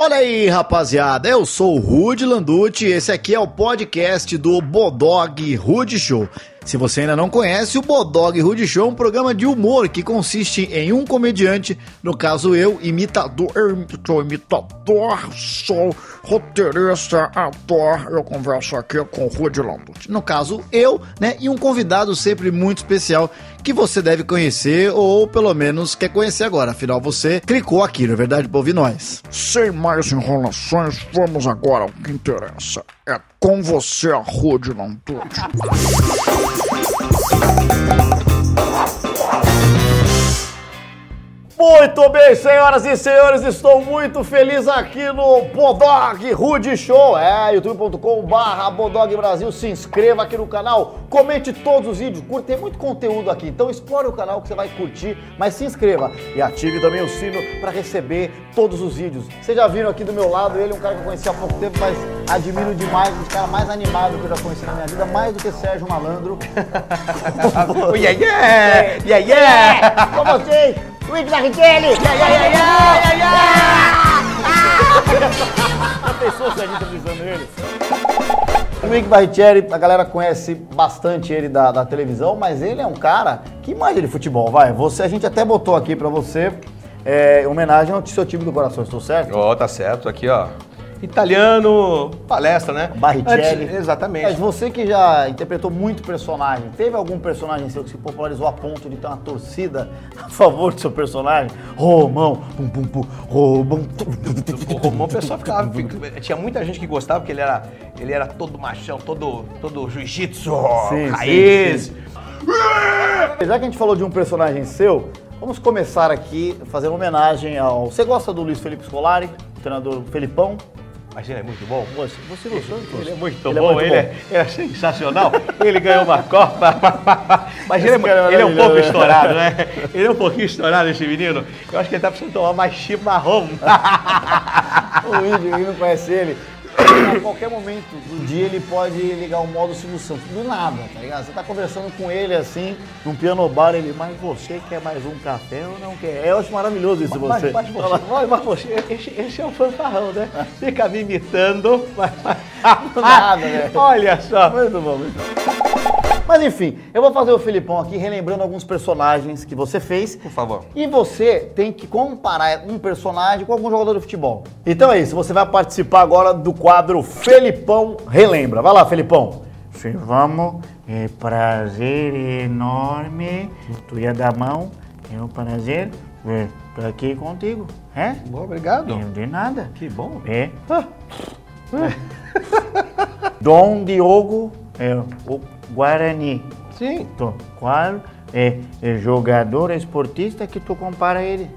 Olha aí, rapaziada, eu sou o Rude Landucci esse aqui é o podcast do Bodog Rude Show. Se você ainda não conhece, o Bodog Rude Show é um programa de humor que consiste em um comediante, no caso eu, imitador, eu imitador, sou roteirista, ator, eu converso aqui com o Rude Landucci. No caso eu, né, e um convidado sempre muito especial que você deve conhecer ou pelo menos quer conhecer agora, afinal você clicou aqui, não é verdade, pra ouvir nós. Sem mais enrolações, vamos agora ao que interessa. É com você, Rude Landucci. Muito bem, senhoras e senhores, estou muito feliz aqui no Bodog Rude Show. É, youtube.com barra Bodog Brasil. Se inscreva aqui no canal, comente todos os vídeos, curte, tem muito conteúdo aqui. Então explore o canal que você vai curtir, mas se inscreva e ative também o sino para receber todos os vídeos. Vocês já viram aqui do meu lado, ele é um cara que eu conheci há pouco tempo, mas admiro demais, um dos caras mais animados que eu já conheci na minha vida, mais do que Sérgio Malandro. yeah, yeah! Yeah, yeah! Com vocês, Luiz Barrichelli! A pessoa se a gente avisando ele. O Mick Barrichelli, a galera conhece bastante ele da, da televisão, mas ele é um cara que manja de futebol, vai. Você, a gente até botou aqui pra você é, em homenagem ao seu time do coração, estou certo? Ó, tá certo. Aqui, ó. Italiano, palestra, né? Barrichelli. Antes- exatamente. Mas você que já interpretou muito personagem, teve algum personagem seu que se popularizou a ponto de ter uma torcida a favor do seu personagem? Romão, pum pum pum, Romão. O Romão, o pessoal ficava. fica- Tinha muita gente que gostava, porque ele era, ele era todo machão, todo, todo jiu-jitsu, Sim, raiz. sim, Já que a gente falou de um personagem seu, vamos começar aqui fazendo homenagem ao. Você gosta do Luiz Felipe Scolari, treinador Felipão? Mas ele é muito bom. Você, você gostou? Ele é muito Ele é bom, muito ele, bom. É, ele é sensacional. ele ganhou uma Copa. Mas ele é, é ele é um pouco maravilhoso. estourado, né? Ele é um pouquinho estourado, esse menino. Eu acho que ele tá precisando tomar mais chimarrão. O Luiz, quem não conhece ele, a qualquer momento do dia ele pode ligar o modo Silvio Santos. Do nada, tá ligado? Você tá conversando com ele assim, num piano bar, ele, mas você quer mais um café ou não quer? Eu acho maravilhoso isso Mas, você. mas você, mas, mas você esse, esse é um fanfarrão, né? Fica me imitando. Mas, Do nada, né? Olha só. Muito bom, muito bom. Mas enfim, eu vou fazer o Filipão aqui relembrando alguns personagens que você fez. Por favor. E você tem que comparar um personagem com algum jogador de futebol. Então é isso, você vai participar agora do quadro Felipão Relembra. Vai lá, Felipão. Sim, vamos. É prazer enorme. Tu ia dar mão. É um prazer. É, tô aqui contigo. É? Bom, obrigado. Não de nada. Que bom. É. Dom Diogo é o Guarani. Sim. Tô, claro, é, é jogador esportista que tu compara ele.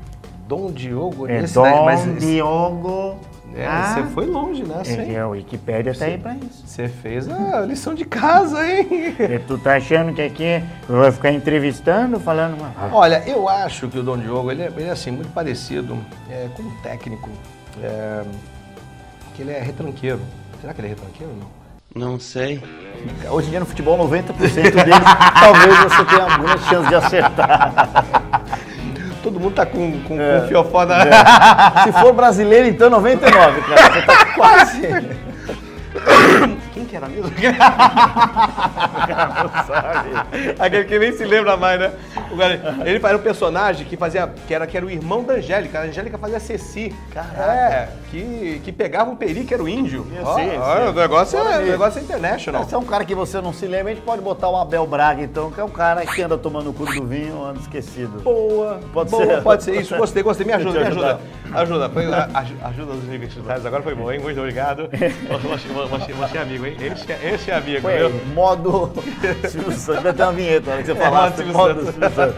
Dom Diogo, É Dom mas Diogo. é, Ah, você foi longe, né? É, a Wikipédia tá aí pra isso. Você fez a lição de casa, hein? E tu tá achando que aqui vou ficar entrevistando, falando uma... Olha, eu acho que o Dom Diogo, ele é, ele é, assim, muito parecido é, com um técnico, é, que ele é retranqueiro. Será que ele é retranqueiro ou não? Não sei. Hoje em dia no futebol, 90% deles, talvez você tenha algumas chances de acertar. Todo mundo tá com, com, É. com fiofó na... Se for brasileiro, então 99, cara. Você tá quase. Que era mesmo? Aquele que nem se lembra mais, né? O cara- ele era um personagem que fazia, que era, que era o irmão da Angélica. A Angélica fazia Ceci. Caraca. É, que, que pegava o peri, que era o índio. Ó, sim, ó, sim. O negócio é, o negócio é international. Se é um cara que você não se lembra, a gente pode botar o Abel Braga, então, que é um cara que anda tomando o cu do vinho, anda esquecido. Boa, Pode boa, ser. Pode ser isso, gostei, gostei. Me ajuda, me ajuda. Ajuda, foi, ajuda os universitários. Agora foi bom, hein? Muito obrigado. É amigo, hein? Esse, é- esse é amigo, Foi viu? aí, modo Silvio Santos. Vai ter uma vinheta na hora que você É, falar. modo Silvio Santos.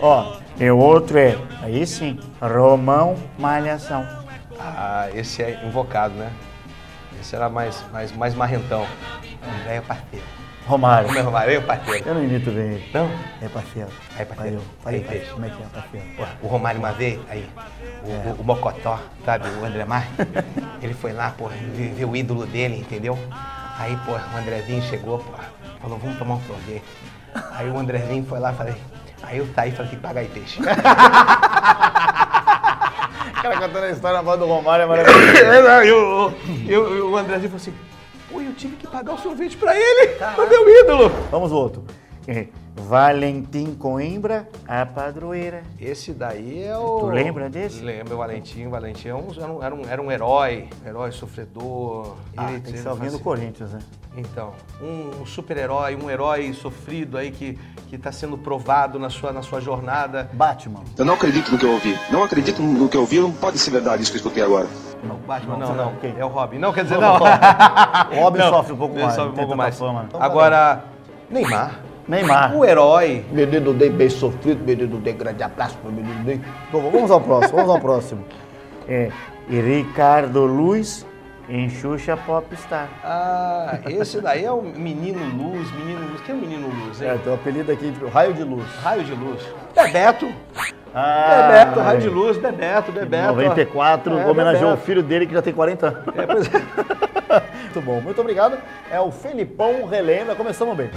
Ó, E o outro é, aí sim, Romão Malhação. Ah, esse é invocado, né? Esse era mais, mais, mais marrentão. André é parceiro. Romário. Como é Romário? É o parceiro. Eu não imito bem ele. Não? É parceiro. É parceiro. Aí, Aí, como é que é parceiro? O Romário uma vez, aí, o, o- o Mocotó, sabe, o André Mar, ele foi lá, pô, ver o ídolo dele, entendeu? Aí, pô, o Andrezinho chegou, pô, falou, vamos tomar um sorvete. Aí o Andrezinho foi lá, falei, aí eu saí e falei, que pagar aí, peixe. cara contando a história na voz do Romário é maravilhoso. É, eu, eu, o Andrezinho falou assim, pô, eu tive que pagar o sorvete pra ele, o meu ídolo. Vamos outro. É, Valentim Coimbra, a padroeira. Esse daí é o... Tu lembra desse? Lembro, o Valentim. O Valentim era um, era um, era um herói, um herói sofredor. Ah, Ele- tem que fazia- Corinthians, né? Então, um, um super-herói, um herói sofrido aí que, que tá sendo provado na sua, na sua jornada. Batman. Eu não acredito no que eu ouvi. Não acredito no que eu ouvi, não pode ser verdade isso que eu escutei agora. Não, Batman, não, não, não, quem? é o Robin. Não, quer dizer, não. O Robin Não, sofre um pouco ele mais. sofre um pouco mais. fama. Então, Agora, Neymar, Neymar. o herói. Menino Ney bem sofrido, menino Ney, grande abraço pro menino Ney. Bom, vamos ao próximo, vamos ao próximo. É, e Ricardo Luz em Xuxa Popstar. Ah, esse daí é o Menino Luz, Menino Luz. Quem é o Menino Luz, hein? É, tem um apelido aqui de Raio de Luz. Raio de Luz. Bebeto. Ah, Bebeto, Raio de Luz, Bebeto, Bebeto. 94, É, homenageou o Bebeto. filho dele que já tem 40 anos. É, pois é. Muito bom, muito obrigado. É o Felipão Relembra, começamos bem.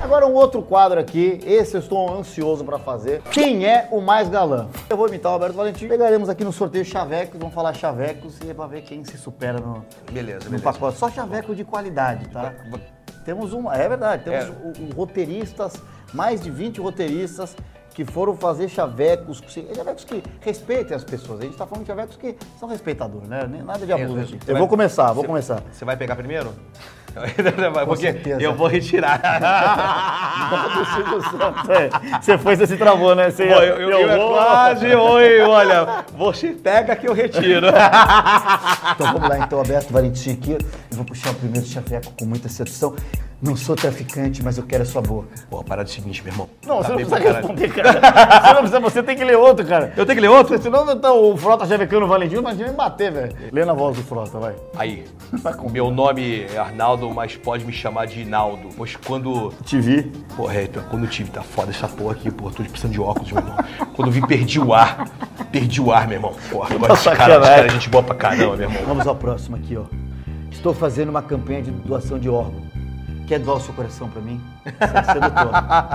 Agora um outro quadro aqui, esse eu estou ansioso para fazer. Quem é o mais galã? Eu vou imitar o Alberto Valentim. Pegaremos aqui no sorteio chavecos, vamos falar chavecos e é para ver quem se supera no, Beleza, no beleza. pacote. Só chaveco de qualidade, tá? Temos um, é verdade, temos É. o- o- roteiristas, mais de 20 roteiristas que foram fazer chavecos, chavecos que respeitem as pessoas. A gente está falando de chavecos que são respeitadores, né? Nada de abuso aqui. Eu vai- vou começar, vou começar. Você vai pegar primeiro? Porque eu vou retirar. Você foi, você se travou, né? Você, Pô, eu, eu, eu é vou- quase, oi, olha, você pega que eu retiro. Então vamos lá, então, Alberto Valentim aqui. Vou puxar o primeiro chaveco com muita sedução. Não sou traficante, mas eu quero a sua boca. Pô, parada do seguinte, meu irmão. Não, Tá você não precisa responder, cara. Você não precisa, você tem que ler outro, cara. Eu tenho que ler outro? Senão então, o Frota chavecando o Valentim, imagina me bater, velho. Lê na voz do Frota, vai. Aí, com- meu nome é Arnaldo, mas pode me chamar de Inaldo. Pois quando. Te vi. Porra, é, quando eu tive, tá foda essa porra aqui, porra, tô precisando de óculos, meu irmão. Quando eu vi, perdi o ar. Perdi o ar, meu irmão. Porra, agora esse cara, esse cara é gente boa pra caramba, meu irmão. Vamos ao próximo aqui, ó. Estou fazendo uma campanha de doação de órgão. Quer doar o seu coração pra mim? Você é sedutor.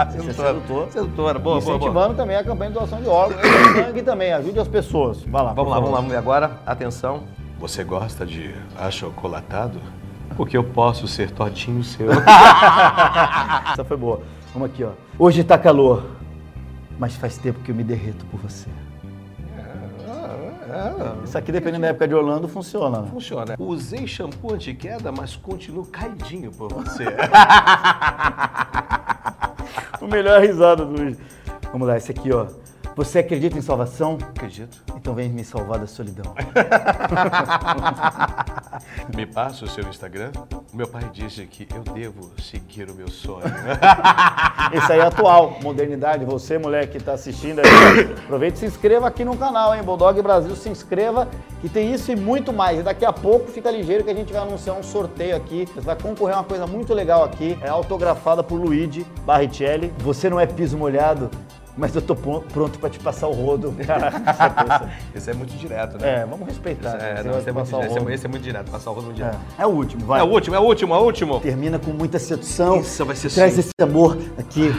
Você é sedutor. Sedutora, boa, boa, boa. Incentivando também a campanha de doação de órgãos. E sangue também, ajude as pessoas. Vai lá. Vamos lá, favor. vamos lá. E agora, atenção. Você gosta de achocolatado? Porque eu posso ser tortinho seu. Essa foi boa. Vamos aqui, ó. Hoje tá calor, mas faz tempo que eu me derreto por você. Isso aqui, dependendo da época de Orlando, funciona. Né? Funciona. Usei shampoo anti-queda, mas continuo caidinho por você. O melhor risada do vídeo. Vamos lá, esse aqui, ó. Você acredita em salvação? Acredito. Então vem me salvar da solidão. Me passa o seu Instagram? Meu pai disse que eu devo seguir o meu sonho. Esse aí é atual, modernidade. Você, mulher que está assistindo aí, aproveita e se inscreva aqui no canal, hein? Bulldog Brasil, se inscreva que tem isso e muito mais. E daqui a pouco fica ligeiro que a gente vai anunciar um sorteio aqui. Você vai concorrer a uma coisa muito legal aqui. É autografada por Luigi Barrichelli. Você não é piso molhado, mas eu tô pron- pronto para te passar o rodo. Esse é muito direto, né? é, vamos respeitar. É, Você não, esse, é muito direto, esse, é, esse é muito direto, passar o rodo muito direto. É, é o último, vai. É o último, é o último, é o último. Termina com muita sedução. Isso vai ser Traz esse amor aqui.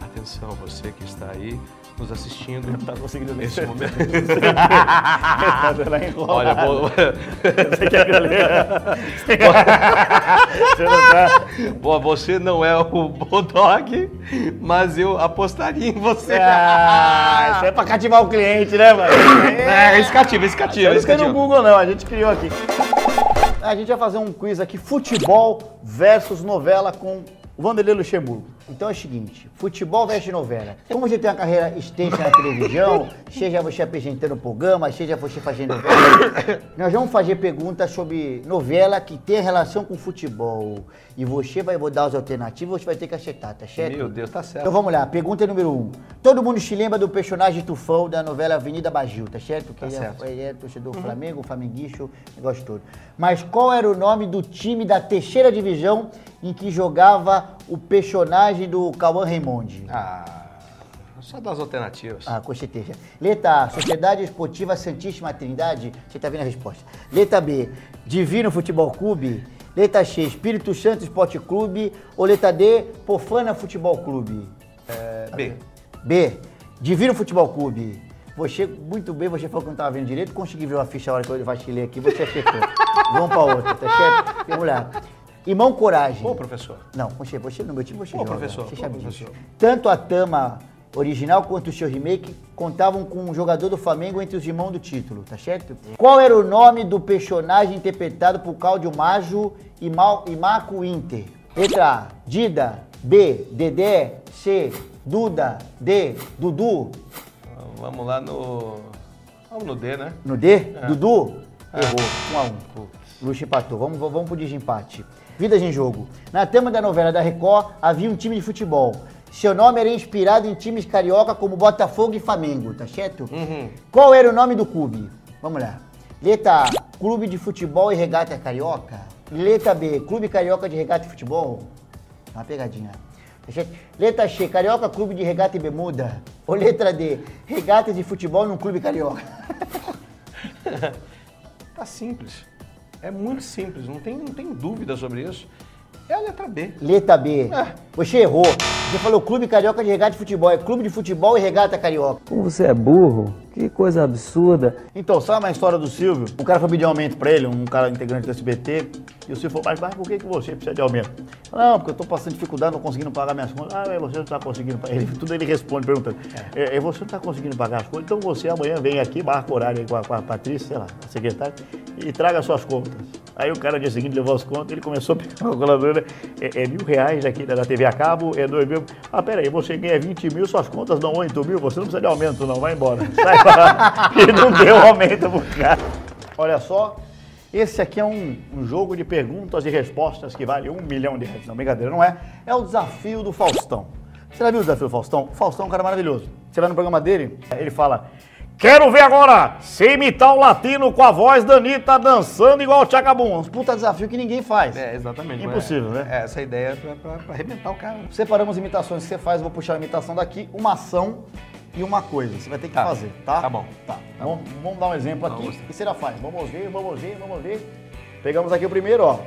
Atenção, você que está aí nos assistindo. Tá conseguindo. Nesse momento. Tá dando a enrolada. Olha, vou, Você quer que eu leia? Você não tá... Bom, você não é o Bulldog, mas eu apostaria em você. Ah, isso é pra cativar o cliente, né, mano? É, esse cativa, esse cativa, Eu não esse tem no cativa. Google, não. A gente criou aqui. A gente vai fazer um quiz aqui, futebol versus novela com o Vanderlei Luxemburgo. Então é o seguinte, futebol versus novela. Como você tem uma carreira extensa na televisão, seja você apresentando programa, seja você fazendo novela, nós vamos fazer perguntas sobre novela que tem relação com futebol. E você vai dar as alternativas, você vai ter que acertar, tá certo? Meu Deus, tá certo. Então vamos lá, pergunta número um. Todo mundo se lembra do personagem Tufão da novela Avenida Bagil, tá certo? Que Tá ele, certo. É, ele é torcedor do Flamengo, flamenguista, o negócio todo. Mas qual era o nome do time da terceira divisão em que jogava o personagem do Cauã Raimondi? Ah, só das alternativas. Ah, com certeza. Letra A, Sociedade Esportiva Santíssima Trindade. Você tá vendo a resposta. Letra B, Divino Futebol Clube. Letra C, Espírito Santo Esporte Clube. Ou letra D, Pofana Futebol Clube. É, B. B, Divino Futebol Clube. Você, muito bem, você falou que não estava vendo direito, consegui ver a ficha a hora que eu vacilei aqui, você acertou. Vamos para outra, tá certo? Vamos lá. Irmão Coragem. Ô, professor. Não, você, você no meu time você Ô, joga. professor, Você ô, sabe disso. professor. Tanto a Tama original quanto o seu remake contavam com um jogador do Flamengo entre os irmãos do título, tá certo? Qual era o nome do personagem interpretado por Cláudio Maggio e, Mal, e Marco Inter? Letra A, Dida. B, Dedé. C, Duda. D, Dudu. Vamos lá no. Vamos no D, né? No D, Dudu? Errou, um a um. Luxo empatou. Vamos, vamos pro desempate. Vidas em jogo. Na trama da novela da Record havia um time de futebol. Seu nome era inspirado em times carioca como Botafogo e Flamengo, tá certo? Qual era o nome do clube? Vamos lá. Letra A, Clube de Futebol e Regata Carioca. Letra B, Clube Carioca de Regata e Futebol. Uma pegadinha. Tá? Letra C, Carioca Clube de Regata e Bermuda. Ou letra D, Regatas de Futebol num Clube Carioca. Tá simples. É muito simples, não tem, não tem dúvida sobre isso. É a letra B. Letra B. É. Você errou. Você falou Clube Carioca de Regata e Futebol. É Clube de Futebol e Regata Carioca. Como você é burro, que coisa absurda. Então, sabe a história do Silvio? O cara foi pedir aumento pra ele, um cara integrante do SBT, e o Silvio falou, mas, mas por que, que você precisa de aumento? Não, porque eu tô passando dificuldade, não conseguindo pagar minhas contas. Ah, mas você não tá conseguindo pagar. Ele, tudo ele responde perguntando. É. é, você não tá conseguindo pagar as contas, então você amanhã vem aqui, marca o horário aí com a, com a Patrícia, sei lá, a secretária, e traga suas contas. Aí o cara no dia seguinte levou as contas, ele começou a pegar a calculadora, é, é mil reais aqui da TV a cabo, é dois mil. Ah, peraí, você ganha 20 mil, suas contas dão 8 mil, você não precisa de aumento não, vai embora. Sai pra... E não deu aumento pro cara. Olha só, esse aqui é um, um jogo de perguntas e respostas que vale um milhão de reais. Não, brincadeira, não é? É o desafio do Faustão. Você já viu o desafio do Faustão? O Faustão é um cara maravilhoso. Você vai no programa dele, ele fala... Quero ver agora se imitar o latino com a voz da Anitta dançando igual o Tchacabum. Um puta desafio que ninguém faz. É, exatamente. Impossível, né? né? É, essa ideia é pra, pra, pra arrebentar o cara. Separamos imitações que você faz, vou puxar a imitação daqui, uma ação e uma coisa. Você vai ter que Tá. fazer, tá? Tá bom. Tá. Vamos, vamos dar um exemplo aqui. Vamos. O que você já faz? Vamos ver, vamos ver, vamos ver. Pegamos aqui o primeiro, ó.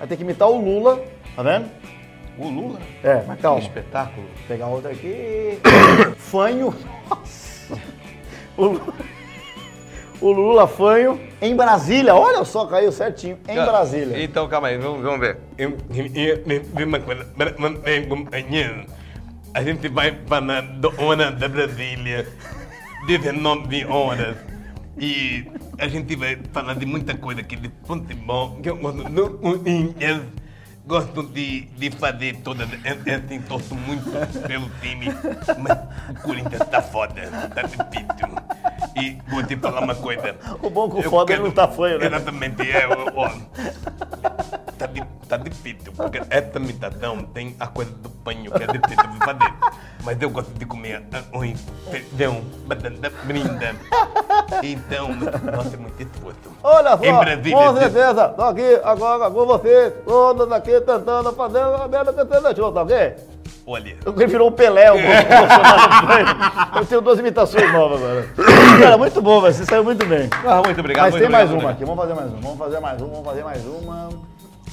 Vai ter que imitar o Lula, tá vendo? O Lula? É, mas calma. Que espetáculo. Vou pegar outro aqui. Fanho. Nossa. O Lula, o Lula Fanho em Brasília. Olha só, caiu certinho. Em Brasília. Então, calma aí, vamos, vamos ver. A gente vai para a hora da Brasília, 19 horas, e a gente vai falar de muita coisa aqui de futebol, que eu gosto do Corinthians, gosto de, de fazer todas, eu, assim, torço muito pelo time, mas o Corinthians tá foda, tá difícil. E vou te falar uma coisa. O bom que o Eu foda ele não tá fanho, né? Exatamente, é, ó, tá, di- tá difícil, porque essa imitação tem a coisa do panho que é difícil de fazer. Mas eu gosto de comer arroz, feijão, batata brinda. Então, nossa, é muito esforço. Olha só, Em Brasília, com certeza, tô aqui agora com vocês, todos aqui tentando fazer a merda que você deixou, tá ok? Olha, Ele virou um Pelé, o Bolsonaro. Eu tenho duas imitações novas agora. Cara, muito bom, você saiu muito bem. Ah, muito obrigado. Mas muito tem mais obrigado, uma muito aqui, vamos fazer mais uma, vamos fazer mais uma, vamos fazer mais uma.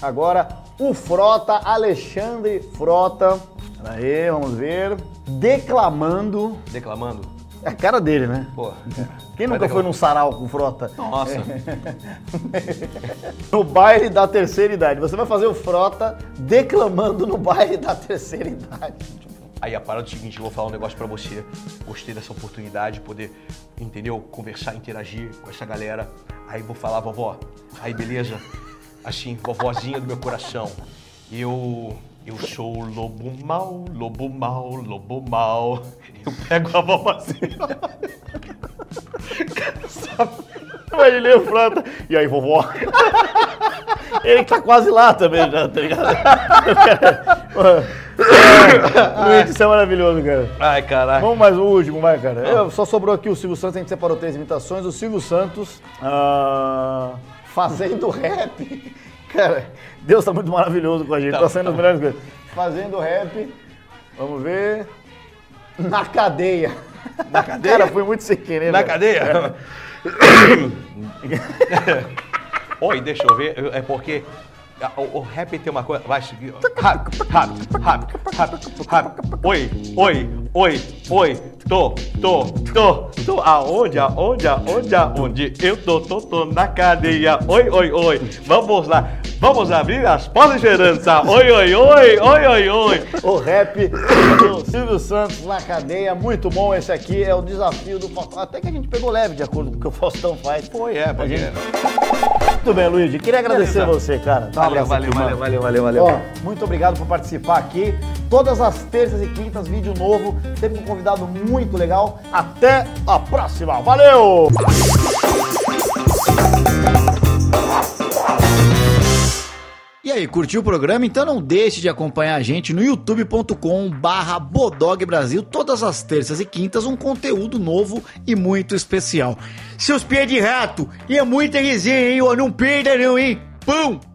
Agora, o Frota, Alexandre Frota, aí, vamos ver, declamando. Declamando? É a cara dele, né? Pô. Quem nunca foi num sarau com Frota? Nossa. no baile da terceira idade. Você vai fazer o Frota declamando no baile da terceira idade. Aí a parada é o seguinte, eu vou falar um negócio pra você. Gostei dessa oportunidade, poder, entendeu? Conversar, interagir com essa galera. Aí vou falar, vovó. Aí, beleza? Assim, vovozinha do meu coração. Eu. Eu sou o lobo mal, lobo mal, lobo mal. Eu pego a vovozinha. Imaginei o Frota. E aí, vovó? Ele que tá quase lá também, já, tá ligado? Luiz, isso é maravilhoso, cara. Ai, caralho. Vamos mais o último, vai, cara. Eu- só sobrou aqui o Silvio Santos, a gente separou três imitações. O Silvio Santos ah, fazendo rap. Cara, Deus tá muito maravilhoso com a gente, tá, Tá, sendo tá. as melhores coisas. Fazendo rap, vamos ver. Na cadeia. Na cadeia? Cara, foi muito sem querer. Na velho. cadeia? Oi, deixa eu ver. É porque o, o rap tem uma coisa. Vai. Rap, rap, rap, rap, rap. Oi, oi, Oi, oi, tô, tô, tô, tô. Aonde, aonde, aonde, aonde? Eu tô, tô, tô na cadeia. Oi, oi, oi. Vamos lá, vamos abrir as portas de esperança. Oi, oi, oi, oi, oi, oi. O rap do Silvio Santos na cadeia, muito bom esse aqui, é o desafio do Faustão. Até que a gente pegou leve de acordo com o que o Faustão faz. Foi, é, porque... Muito bem, Luigi, queria agradecer você, cara. Tá Valeu, valeu, valeu, valeu, valeu, valeu. Muito obrigado por participar aqui. Todas as terças e quintas, vídeo novo, sempre com um convidado muito legal. Até a próxima, valeu! Aí, curtiu o programa? Então não deixe de acompanhar a gente no youtube.com barra Bodog Brasil todas as terças e quintas um conteúdo novo e muito especial. Seus pés de rato, e é muita resenha, hein? Não perda não, hein? Pum!